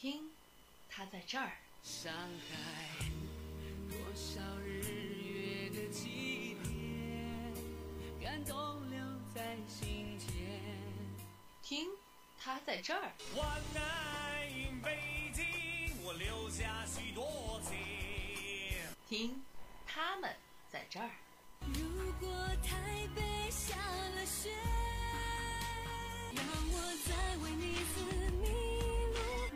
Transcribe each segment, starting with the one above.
听，他在这儿。上海，多少日月的祭奠，感动留在心间。听，他在这儿。万难北京，我留下许多情。听，他们在这儿。如果台北下了雪，让我再为你字迷路。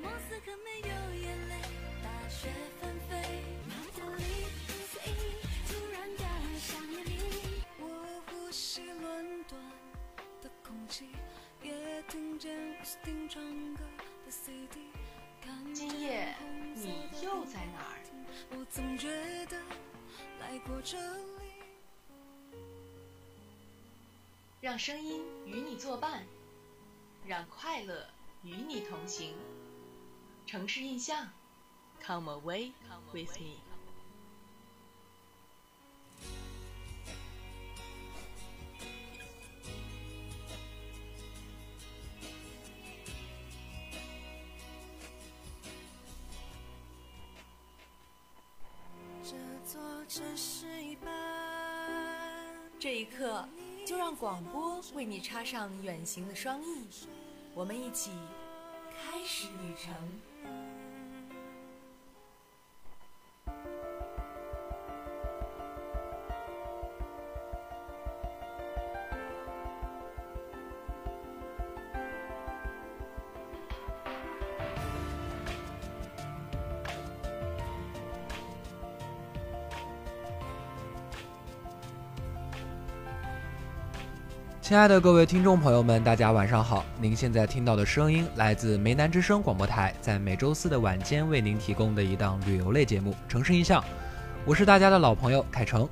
莫斯科没有眼泪，大雪纷飞，马德里随意突然的想念你。我呼吸伦敦的空气，也听见奥斯汀唱歌的 CD。今夜你又在哪儿？我总觉得来过这里。让声音与你作伴，让快乐与你同行。城市印象，Come away with me。这座城市一半。这一刻，就让广播为你插上远行的双翼，我们一起开始旅程。亲爱的各位听众朋友们，大家晚上好！您现在听到的声音来自梅南之声广播台，在每周四的晚间为您提供的一档旅游类节目《城市印象》，我是大家的老朋友凯成。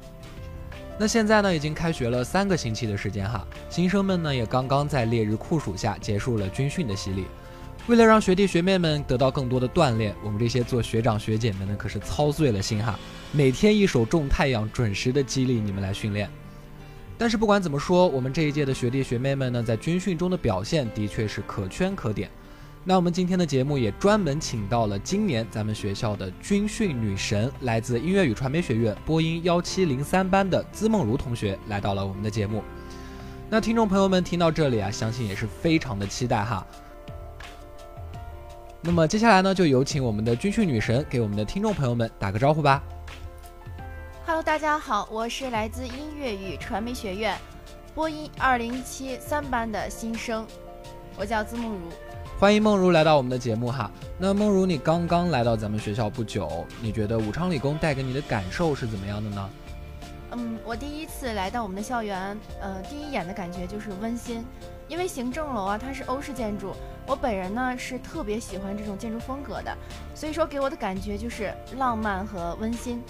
那现在呢，已经开学了三个星期的时间哈，新生们呢也刚刚在烈日酷暑下结束了军训的洗礼。为了让学弟学妹们得到更多的锻炼，我们这些做学长学姐们呢可是操碎了心哈，每天一手种太阳，准时的激励你们来训练。但是不管怎么说，我们这一届的学弟学妹们呢，在军训中的表现的确是可圈可点。那我们今天的节目也专门请到了今年咱们学校的军训女神，来自音乐与传媒学院播音幺七零三班的资梦如同学来到了我们的节目。那听众朋友们听到这里啊，相信也是非常的期待哈。那么接下来呢，就有请我们的军训女神给我们的听众朋友们打个招呼吧。Hello，大家好，我是来自音乐与传媒学院播音二零一七三班的新生，我叫资梦如。欢迎梦如来到我们的节目哈。那梦如，你刚刚来到咱们学校不久，你觉得武昌理工带给你的感受是怎么样的呢？嗯，我第一次来到我们的校园，呃，第一眼的感觉就是温馨，因为行政楼啊，它是欧式建筑，我本人呢是特别喜欢这种建筑风格的，所以说给我的感觉就是浪漫和温馨。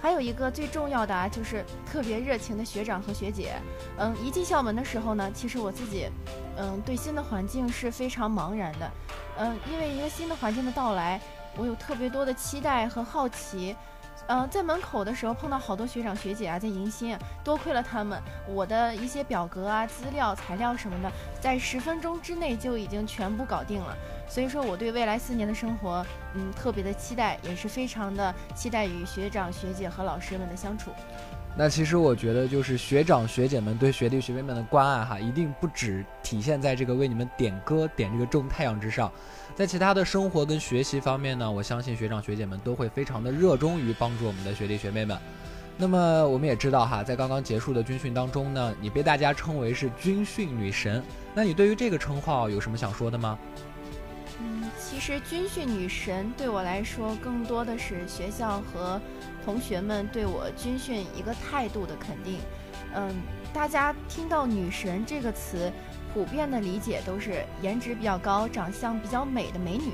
还有一个最重要的啊，就是特别热情的学长和学姐。嗯，一进校门的时候呢，其实我自己，嗯，对新的环境是非常茫然的。嗯，因为一个新的环境的到来，我有特别多的期待和好奇。嗯，在门口的时候碰到好多学长学姐啊，在迎新，多亏了他们，我的一些表格啊、资料、材料什么的，在十分钟之内就已经全部搞定了。所以说，我对未来四年的生活，嗯，特别的期待，也是非常的期待与学长学姐和老师们的相处。那其实我觉得，就是学长学姐们对学弟学妹们的关爱哈，一定不只体现在这个为你们点歌、点这个种太阳之上，在其他的生活跟学习方面呢，我相信学长学姐们都会非常的热衷于帮助我们的学弟学妹们。那么我们也知道哈，在刚刚结束的军训当中呢，你被大家称为是军训女神，那你对于这个称号有什么想说的吗？嗯，其实军训女神对我来说，更多的是学校和同学们对我军训一个态度的肯定。嗯，大家听到“女神”这个词，普遍的理解都是颜值比较高、长相比较美的美女。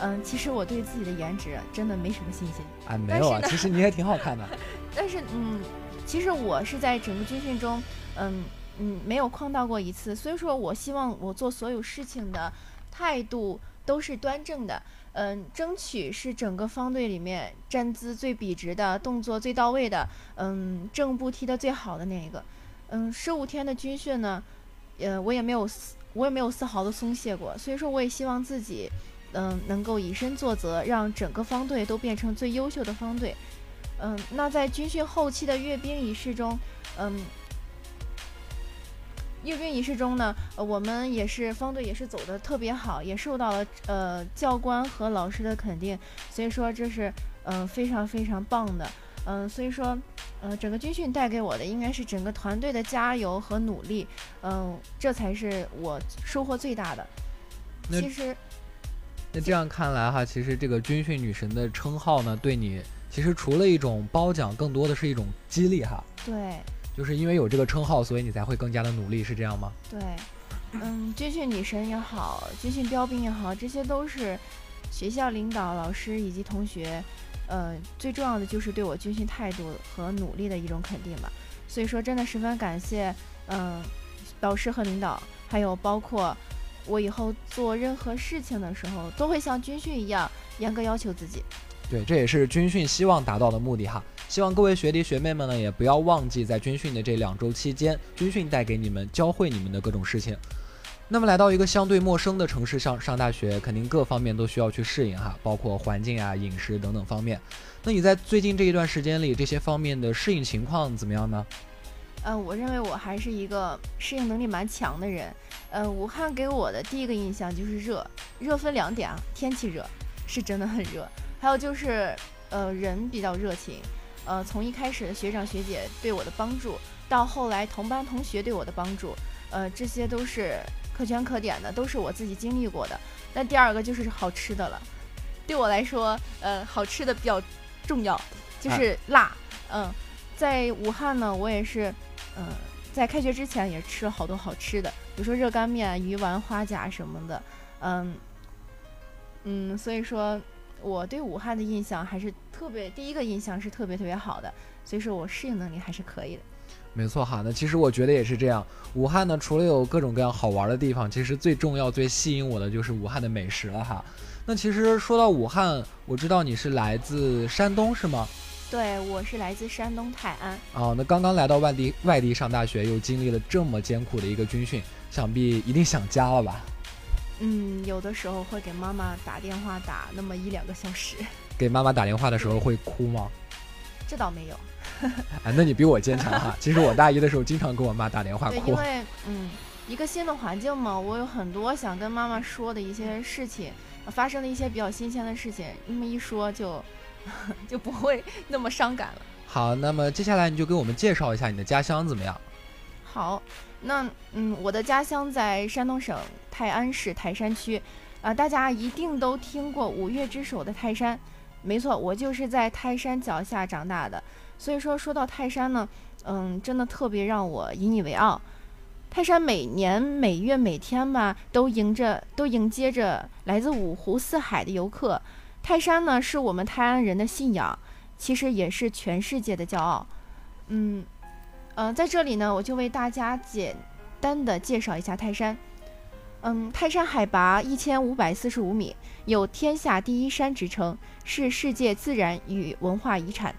嗯，其实我对自己的颜值真的没什么信心。啊，没有啊，其实你也挺好看的。但是，嗯，其实我是在整个军训中，嗯嗯，没有旷到过一次。所以说我希望我做所有事情的态度。都是端正的，嗯，争取是整个方队里面站姿最笔直的，动作最到位的，嗯，正步踢得最好的那一个，嗯，十五天的军训呢，呃，我也没有，我也没有丝毫的松懈过，所以说我也希望自己，嗯，能够以身作则，让整个方队都变成最优秀的方队。嗯，那在军训后期的阅兵仪式中，嗯，阅兵仪式中呢，呃，我们也是方队也是走的特别好，也受到了呃教官和老师的肯定，所以说这是嗯、呃非常非常棒的。嗯，所以说，呃，整个军训带给我的应该是整个团队的加油和努力，嗯，这才是我收获最大的。那其实，那这样看来哈，其实这个军训女神的称号呢，对你其实除了一种褒奖，更多的是一种激励哈。对就是因为有这个称号，所以你才会更加的努力，是这样吗？对，嗯，军训女神也好，军训标兵也好，这些都是学校领导、老师以及同学，呃，最重要的就是对我军训态度和努力的一种肯定吧。所以说，真的十分感谢，嗯、导师和领导，还有包括我以后做任何事情的时候，都会像军训一样严格要求自己。对，这也是军训希望达到的目的哈。希望各位学弟学妹们呢，也不要忘记在军训的这两周期间，军训带给你们、教会你们的各种事情。那么来到一个相对陌生的城市上上大学，肯定各方面都需要去适应哈，包括环境啊、饮食等等方面。那你在最近这一段时间里，这些方面的适应情况怎么样呢？呃，我认为我还是一个适应能力蛮强的人。呃，武汉给我的第一个印象就是热，热分两点啊，天气热，是真的很热，还有就是呃人比较热情。呃，从一开始的学长学姐对我的帮助，到后来同班同学对我的帮助，呃，这些都是可圈可点的，都是我自己经历过的。那第二个就是好吃的了，对我来说，呃，好吃的比较重要，就是辣。嗯，在武汉呢，我也是，嗯、在开学之前也吃了好多好吃的，比如说热干面、鱼丸、花甲什么的。嗯嗯，所以说我对武汉的印象还是特别，第一个印象是特别特别好的，所以说我适应能力还是可以的。没错哈，那其实我觉得也是这样。武汉呢，除了有各种各样好玩的地方，其实最重要、最吸引我的就是武汉的美食了哈。那其实说到武汉，我知道你是来自山东是吗？对，我是来自山东泰安。哦，那刚刚来到外地外地上大学，又经历了这么艰苦的一个军训，想必一定想家了吧？嗯，有的时候会给妈妈打电话打那么一两个小时，给妈妈打电话的时候会哭吗？这倒没有。哎，那你比我坚强哈。其实我大一的时候经常跟我妈打电话对，哭因。为嗯，一个新的环境嘛，我有很多想跟妈妈说的一些事情，呃发生的一些比较新鲜的事情，那么一说就 就不会那么伤感了。好，那么接下来你就给我们介绍一下你的家乡怎么样？好，那嗯，我的家乡在山东省泰安市泰山区，啊、大家一定都听过五岳之首的泰山，没错，我就是在泰山脚下长大的。所以说，说到泰山呢，嗯，真的特别让我引以为傲。泰山每年每月每天吧，都迎着都迎接着来自五湖四海的游客。泰山呢，是我们泰安人的信仰，其实也是全世界的骄傲。嗯，呃，在这里呢，我就为大家简单的介绍一下泰山。嗯，泰山海拔一千五百四十五米，有“天下第一山”之称，是世界自然与文化遗产。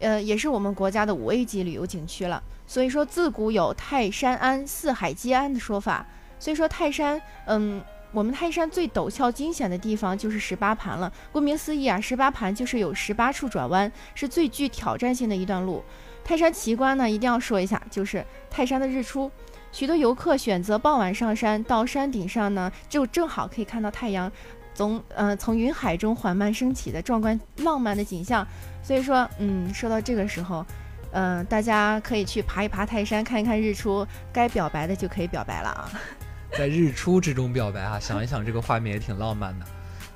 呃，也是我们国家的五 A 级旅游景区了。所以说，自古有泰山安、四海皆安的说法。所以说，泰山，嗯，我们泰山最陡峭惊险的地方就是十八盘了。顾名思义啊，十八盘就是有十八处转弯，是最具挑战性的一段路。泰山奇观呢，一定要说一下，就是泰山的日出。许多游客选择傍晚上山，到山顶上呢，就正好可以看到太阳从呃从云海中缓慢升起的壮观浪漫的景象。所以说，嗯，说到这个时候，嗯、大家可以去爬一爬泰山，看一看日出，该表白的就可以表白了啊。在日出之中表白啊，想一想这个画面也挺浪漫的。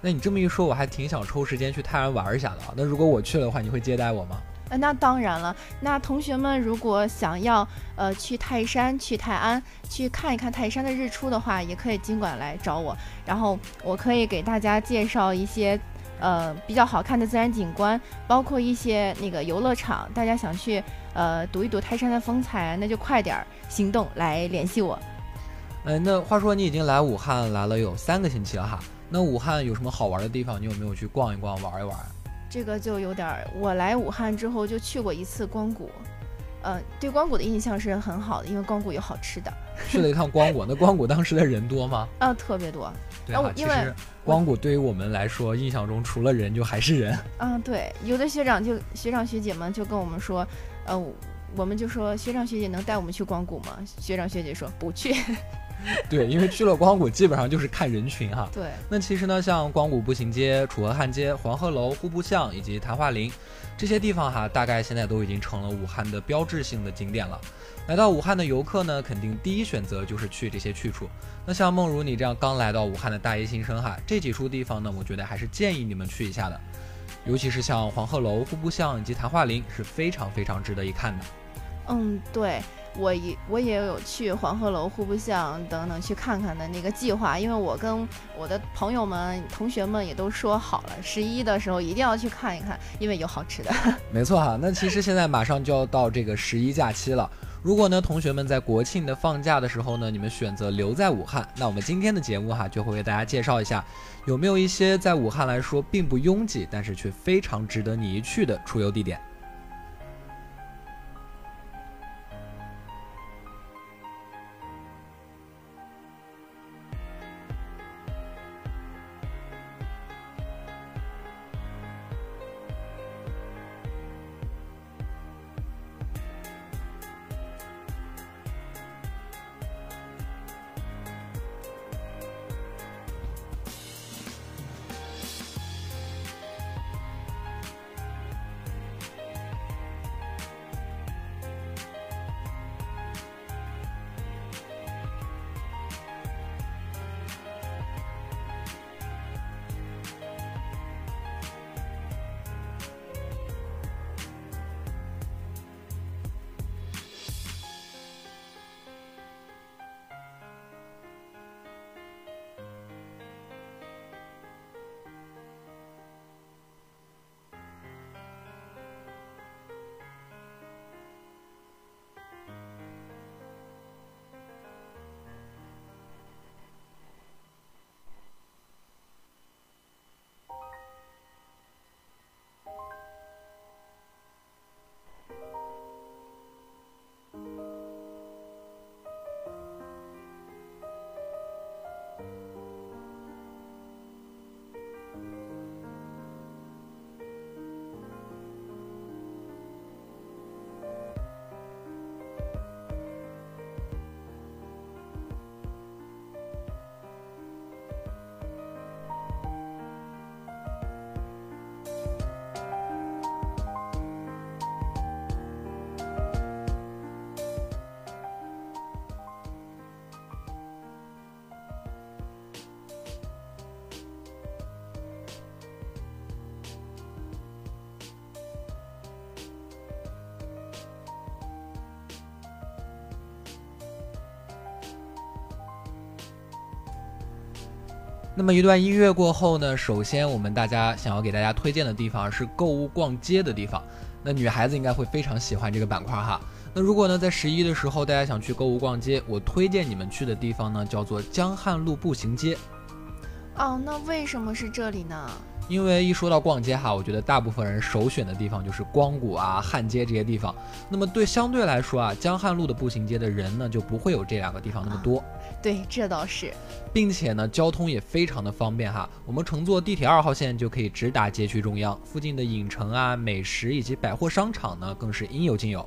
那你这么一说，我还挺想抽时间去泰安玩一下的啊。那如果我去了的话，你会接待我吗？呃，那当然了。那同学们如果想要呃去泰山、去泰安去看一看泰山的日出的话，也可以尽管来找我，然后我可以给大家介绍一些呃比较好看的自然景观，包括一些那个游乐场。大家想去呃睹一睹泰山的风采，那就快点儿行动来联系我。哎，那话说你已经来武汉来了有三个星期了哈。那武汉有什么好玩的地方？你有没有去逛一逛、玩一玩？这个就有点儿，我来武汉之后就去过一次光谷，呃，对光谷的印象是很好的，因为光谷有好吃的，去了一趟光谷，那光谷当时的人多吗？啊，特别多。对因为光谷对于我们来说，印象中除了人就还是人。嗯，对，有的学长就学长学姐们就跟我们说，呃，我们就说学长学姐能带我们去光谷吗？学长学姐说不去。对，因为去了光谷，基本上就是看人群哈。对，那其实呢，像光谷步行街、楚河汉街、黄鹤楼、户部巷以及昙华林这些地方哈，大概现在都已经成了武汉的标志性的景点了。来到武汉的游客呢，肯定第一选择就是去这些去处。那像梦如你这样刚来到武汉的大一新生哈，这几处地方呢，我觉得还是建议你们去一下的。尤其是像黄鹤楼、户部巷以及昙华林，是非常非常值得一看的。嗯，对我也我也有去黄鹤楼、户部巷等等去看看的那个计划，因为我跟我的朋友们、同学们也都说好了，十一的时候一定要去看一看，因为有好吃的。没错哈，那其实现在马上就要到这个十一假期了。如果呢，同学们在国庆的放假的时候呢，你们选择留在武汉，那我们今天的节目哈，就会为大家介绍一下，有没有一些在武汉来说并不拥挤，但是却非常值得你一去的出游地点。那么一段音乐过后呢，首先我们大家想要给大家推荐的地方是购物逛街的地方。那女孩子应该会非常喜欢这个板块哈。那如果呢在十一的时候大家想去购物逛街，我推荐你们去的地方呢叫做江汉路步行街。哦，那为什么是这里呢？因为一说到逛街哈，我觉得大部分人首选的地方就是光谷啊、汉街这些地方。那么对相对来说啊，江汉路的步行街的人呢就不会有这两个地方那么多。对，这倒是。并且呢，交通也非常的方便哈。我们乘坐地铁二号线就可以直达街区中央，附近的影城啊、美食以及百货商场呢，更是应有尽有。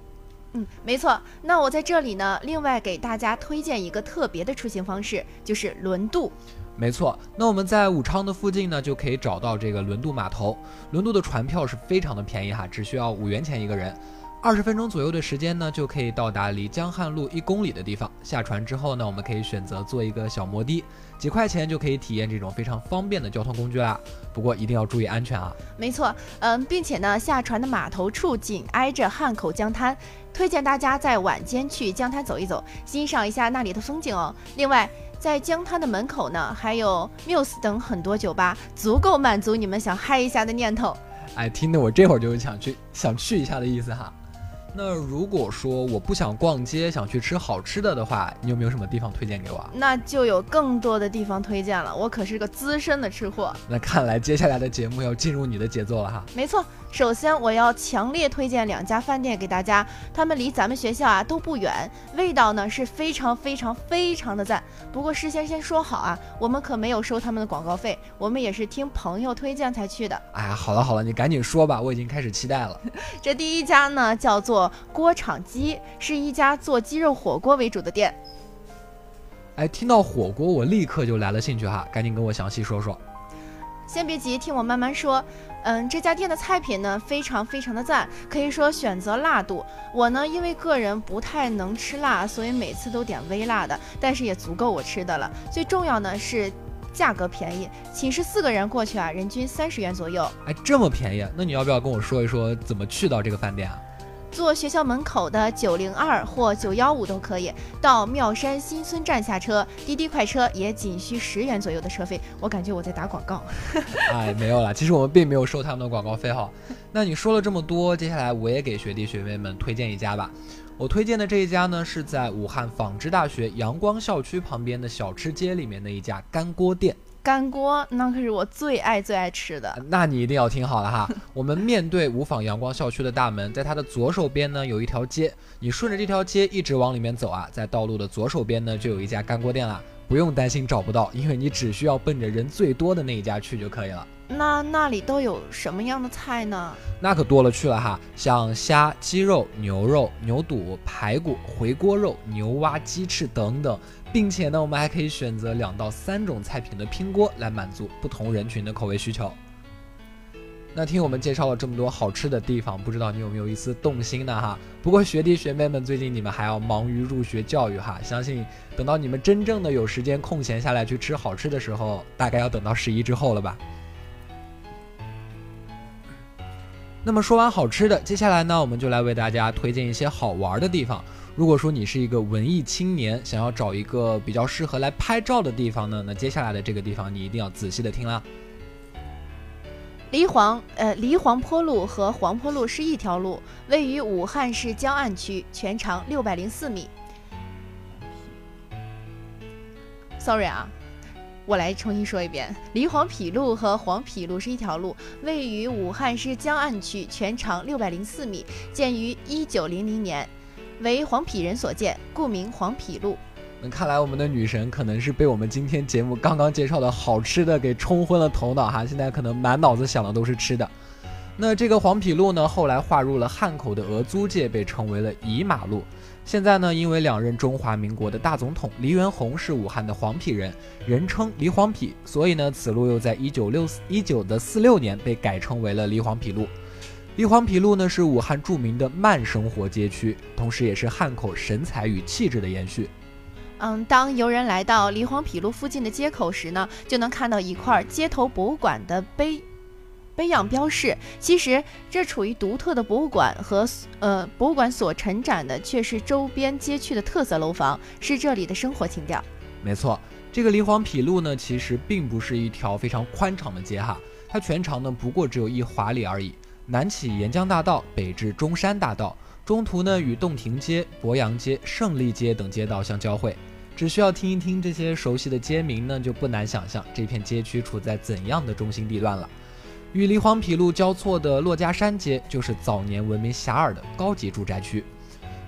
嗯，没错。那我在这里呢，另外给大家推荐一个特别的出行方式，就是轮渡。没错，那我们在武昌的附近呢，就可以找到这个轮渡码头。轮渡的船票是非常的便宜哈，只需要五元钱一个人。二十分钟左右的时间呢，就可以到达离江汉路一公里的地方。下船之后呢，我们可以选择坐一个小摩的，几块钱就可以体验这种非常方便的交通工具啦。不过一定要注意安全啊！没错，嗯，并且呢，下船的码头处紧挨着汉口江滩，推荐大家在晚间去江滩走一走，欣赏一下那里的风景哦。另外，在江滩的门口呢，还有 Muse 等很多酒吧，足够满足你们想嗨一下的念头。哎，听得我这会儿就想去想去一下的意思哈。那如果说我不想逛街，想去吃好吃的的话，你有没有什么地方推荐给我啊？那就有更多的地方推荐了，我可是个资深的吃货。那看来接下来的节目要进入你的节奏了哈。没错，首先，我要强烈推荐两家饭店给大家，他们离咱们学校啊都不远，味道呢是非常非常非常的赞。不过事先先说好啊，我们可没有收他们的广告费，我们也是听朋友推荐才去的。哎呀，好了好了，你赶紧说吧，我已经开始期待了。这第一家呢叫做锅厂鸡，是一家做鸡肉火锅为主的店。哎，听到火锅，我立刻就来了兴趣哈，赶紧跟我详细说说。先别急，听我慢慢说。嗯，这家店的菜品呢非常非常的赞，可以说选择辣度。我呢因为个人不太能吃辣，所以每次都点微辣的，但是也足够我吃的了。最重要呢是价格便宜，寝室四个人过去啊，人均三十元左右。哎，这么便宜，那你要不要跟我说一说怎么去到这个饭店啊？坐学校门口的九零二或九幺五都可以，到妙山新村站下车，滴滴快车也仅需十元左右的车费。我感觉我在打广告。哎，没有了，其实我们并没有收他们的广告费哈。那你说了这么多，接下来我也给学弟学妹们推荐一家吧。我推荐的这一家呢，是在武汉纺织大学阳光校区旁边的小吃街里面的一家干锅店。干锅那可是我最爱最爱吃的。那你一定要听好了哈，我们面对五坊阳光校区的大门，在它的左手边呢有一条街，你顺着这条街一直往里面走啊，在道路的左手边呢就有一家干锅店了，不用担心找不到，因为你只需要奔着人最多的那一家去就可以了。那那里都有什么样的菜呢？那可多了去了哈，像虾、鸡肉、牛肉、牛肚、排骨、回锅肉、牛蛙、鸡翅等等。并且呢，我们还可以选择两到三种菜品的拼锅，来满足不同人群的口味需求。那听我们介绍了这么多好吃的地方，不知道你有没有一丝动心呢？哈，不过学弟学妹们最近你们还要忙于入学教育哈，相信等到你们真正的有时间空闲下来去吃好吃的时候，大概要等到十一之后了吧。那么说完好吃的，接下来呢，我们就来为大家推荐一些好玩的地方。如果说你是一个文艺青年，想要找一个比较适合来拍照的地方呢，那接下来的这个地方你一定要仔细的听啦。黎黄呃黎黄坡路和黄坡路是一条路，位于武汉市江岸区，全长六百零四米。Sorry 啊，我来重新说一遍，黎黄陂路和黄陂路是一条路，位于武汉市江岸区，全长六百零四米，建于一九零零年。为黄陂人所建，故名黄陂路。那看来我们的女神可能是被我们今天节目刚刚介绍的好吃的给冲昏了头脑哈，现在可能满脑子想的都是吃的。那这个黄陂路呢，后来划入了汉口的俄租界，被称为了乙马路。现在呢，因为两任中华民国的大总统黎元洪是武汉的黄陂人，人称黎黄陂，所以呢，此路又在一九六一九的四六年被改称为了黎黄陂路。黎黄陂路呢是武汉著名的慢生活街区，同时也是汉口神采与气质的延续。嗯，当游人来到黎黄陂路附近的街口时呢，就能看到一块街头博物馆的碑碑样标示。其实这处于独特的博物馆和呃博物馆所承展的却是周边街区的特色楼房，是这里的生活情调。没错，这个黎黄陂路呢，其实并不是一条非常宽敞的街哈，它全长呢不过只有一华里而已。南起沿江大道，北至中山大道，中途呢与洞庭街、博洋街、胜利街等街道相交汇。只需要听一听这些熟悉的街名呢，就不难想象这片街区处在怎样的中心地段了。与黎黄陂路交错的珞珈山街，就是早年闻名遐迩的高级住宅区。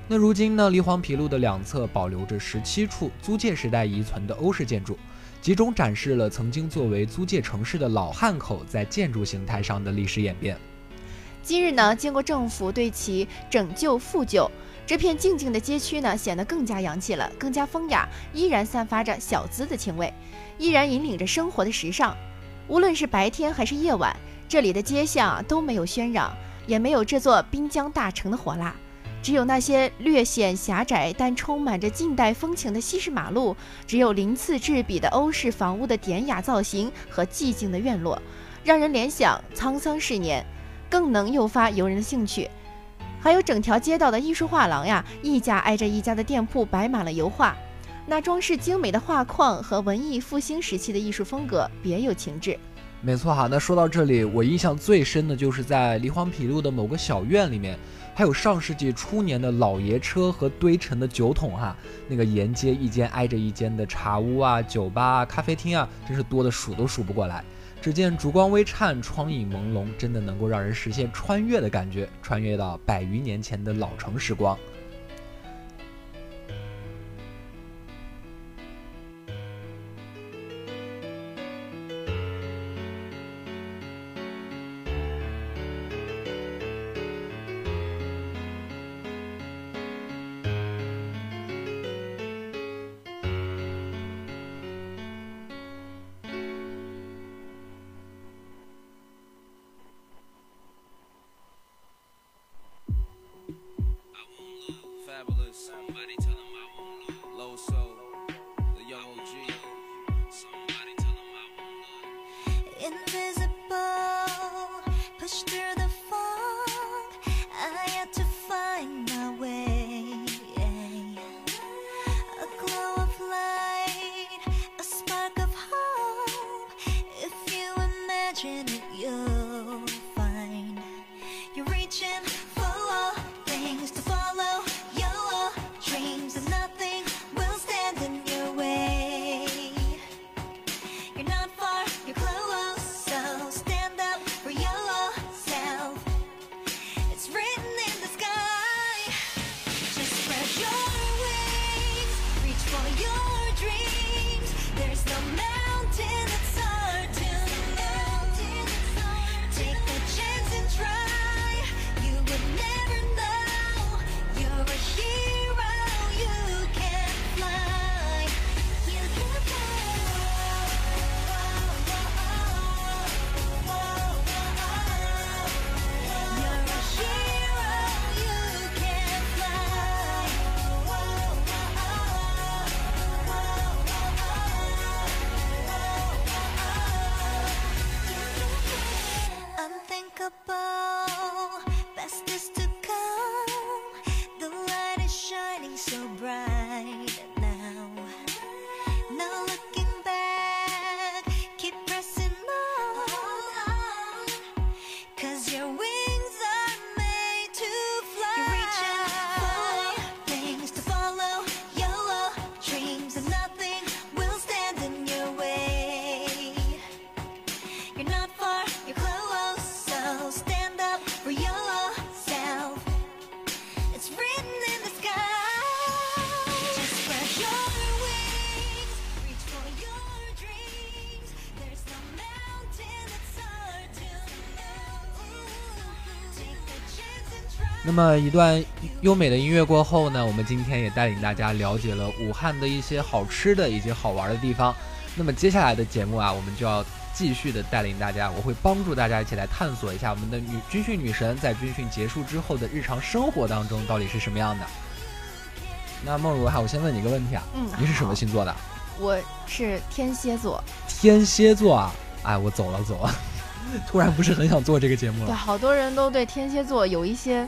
那如今呢，黎黄陂路的两侧保留着十七处租界时代遗存的欧式建筑，集中展示了曾经作为租界城市的老汉口在建筑形态上的历史演变。今日呢，经过政府对其拯救复旧，这片静静的街区呢，显得更加洋气了，更加风雅，依然散发着小资的情味，依然引领着生活的时尚。无论是白天还是夜晚，这里的街巷都没有喧嚷，也没有这座滨江大城的火辣，只有那些略显狭窄但充满着近代风情的西式马路，只有鳞次栉比的欧式房屋的典雅造型和寂静的院落，让人联想沧桑十年。更能诱发游人的兴趣，还有整条街道的艺术画廊呀，一家挨着一家的店铺摆满了油画，那装饰精美的画框和文艺复兴时期的艺术风格别有情致。没错哈，那说到这里，我印象最深的就是在黎黄陂路的某个小院里面，还有上世纪初年的老爷车和堆成的酒桶哈，那个沿街一间挨着一间的茶屋啊、酒吧啊、咖啡厅啊，真是多的数都数不过来。只见烛光微颤，窗影朦胧，真的能够让人实现穿越的感觉，穿越到百余年前的老城时光。那么一段优美的音乐过后呢，我们今天也带领大家了解了武汉的一些好吃的以及好玩的地方。那么接下来的节目啊，我们就要继续的带领大家，我会帮助大家一起来探索一下我们的女军训女神在军训结束之后的日常生活当中到底是什么样的。那梦如哈，我先问你一个问题啊，嗯你是什么星座的？我是天蝎座，天蝎座啊，哎，我走了走了，突然不是很想做这个节目了对，了。好多人都对天蝎座有一些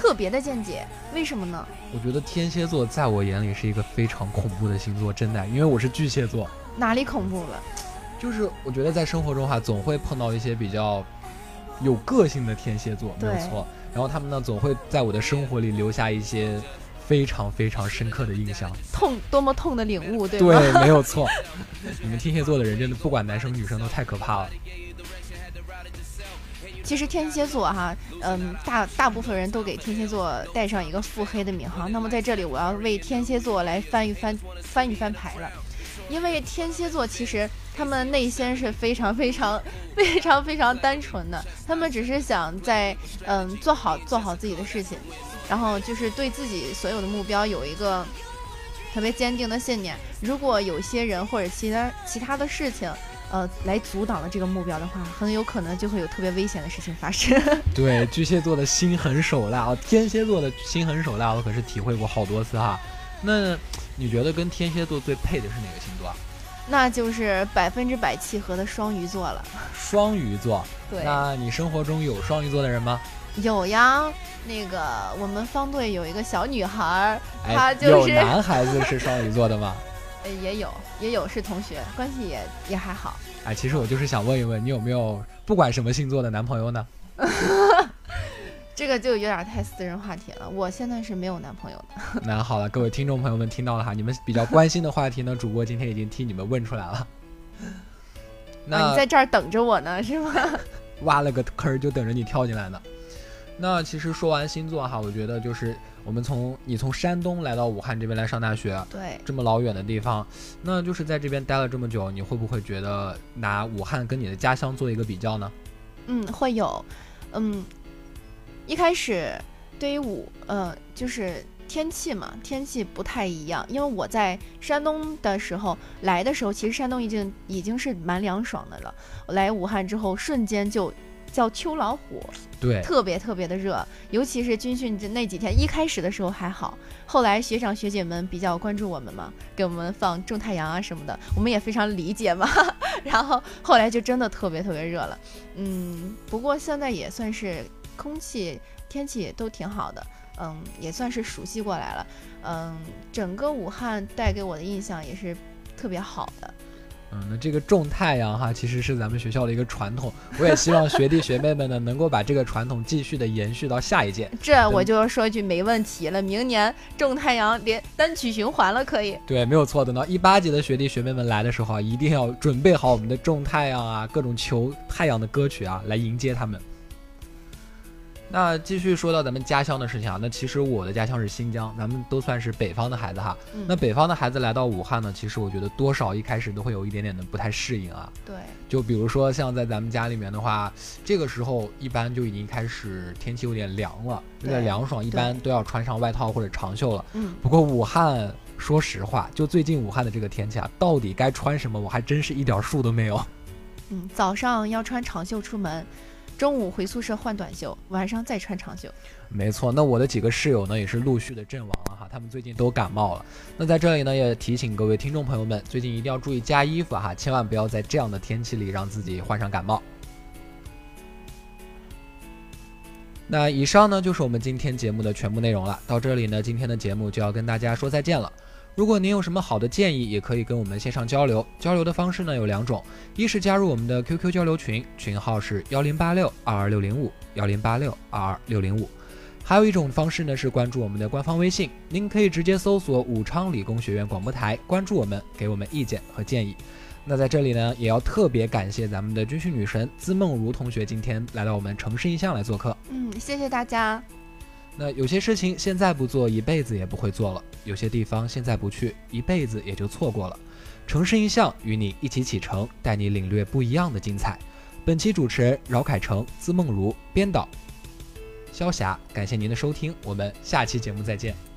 特别的见解，为什么呢？我觉得天蝎座在我眼里是一个非常恐怖的星座，真的，因为我是巨蟹座。哪里恐怖了？就是我觉得在生活中哈，总会碰到一些比较有个性的天蝎座，没有错。然后他们呢，总会在我的生活里留下一些非常非常深刻的印象。痛，多么痛的领悟，对吗？对，没有错。你们天蝎座的人真的不管男生女生都太可怕了。其实天蝎座哈，嗯，大大部分人都给天蝎座带上一个腹黑的名号。那么在这里，我要为天蝎座来翻一翻翻一翻牌了，因为天蝎座其实他们内心是非常非常非常非常单纯的，他们只是想在嗯做好做好自己的事情，然后就是对自己所有的目标有一个特别坚定的信念。如果有些人或者其他其他的事情，呃，来阻挡了这个目标的话，很有可能就会有特别危险的事情发生。对，巨蟹座的心狠手辣啊，天蝎座的心狠手辣，我可是体会过好多次哈。那你觉得跟天蝎座最配的是哪个星座啊？那就是百分之百契合的双鱼座了。双鱼座。对，那你生活中有双鱼座的人吗？有呀，那个我们方队有一个小女孩儿，哎，她就有是男孩子是双鱼座的吗？呃也有也有是同学，关系也也还好。哎，其实我就是想问一问，你有没有不管什么星座的男朋友呢？这个就有点太私人话题了。我现在是没有男朋友的。那好了，各位听众朋友们听到了哈，你们比较关心的话题呢，主播今天已经替你们问出来了。啊，那你在这儿等着我呢，是吗？挖了个坑儿就等着你跳进来呢。那其实说完星座哈，我觉得就是我们从你从山东来到武汉这边来上大学，对，这么老远的地方，那就是在这边待了这么久，你会不会觉得拿武汉跟你的家乡做一个比较呢？嗯，会有，嗯，一开始对于武，呃，就是天气嘛，天气不太一样，因为我在山东的时候来的时候，其实山东已经已经是蛮凉爽的了，我来武汉之后，瞬间就叫秋老虎，对，特别特别的热，尤其是军训这那几天，一开始的时候还好，后来学长学姐们比较关注我们嘛，给我们放种太阳啊什么的，我们也非常理解嘛。然后后来就真的特别特别热了，嗯，不过现在也算是空气天气都挺好的，嗯，也算是熟悉过来了，嗯，整个武汉带给我的印象也是特别好的。嗯，那这个种太阳哈，其实是咱们学校的一个传统。我也希望学弟学妹们呢，能够把这个传统继续的延续到下一届。这我就说一句没问题了，明年种太阳连单曲循环了，可以。对，没有错。等到一八级的学弟学妹们来的时候啊，一定要准备好我们的种太阳啊，各种求太阳的歌曲啊，来迎接他们。那继续说到咱们家乡的事情啊，那其实我的家乡是新疆，咱们都算是北方的孩子哈。嗯那北方的孩子来到武汉呢，其实我觉得多少一开始都会有一点点的不太适应啊。对，就比如说像在咱们家里面的话，这个时候一般就已经开始天气有点凉了，有点凉爽，一般都要穿上外套或者长袖了。嗯，不过武汉，说实话，就最近武汉的这个天气啊，到底该穿什么，我还真是一点数都没有。嗯，早上要穿长袖出门，中午回宿舍换短袖，晚上再穿长袖。没错，那我的几个室友呢，也是陆续的阵亡了哈，他们最近都感冒了。那在这里呢，也提醒各位听众朋友们，最近一定要注意加衣服哈，千万不要在这样的天气里让自己患上感冒。那以上呢就是我们今天节目的全部内容了。到这里呢，今天的节目就要跟大家说再见了。如果您有什么好的建议，也可以跟我们线上交流。交流的方式呢有两种，一是加入我们的 QQ 交流群，群号是幺零八六二二六零五幺零八六二二六零五。还有一种方式呢是关注我们的官方微信，您可以直接搜索武昌理工学院广播台，关注我们，给我们意见和建议。那在这里呢，也要特别感谢咱们的军训女神资梦如同学今天来到我们城市印象来做客。嗯，谢谢大家。那有些事情现在不做，一辈子也不会做了；有些地方现在不去，一辈子也就错过了。城市印象与你一起启程，带你领略不一样的精彩。本期主持人饶凯成、资梦如，编导肖霞，感谢您的收听，我们下期节目再见。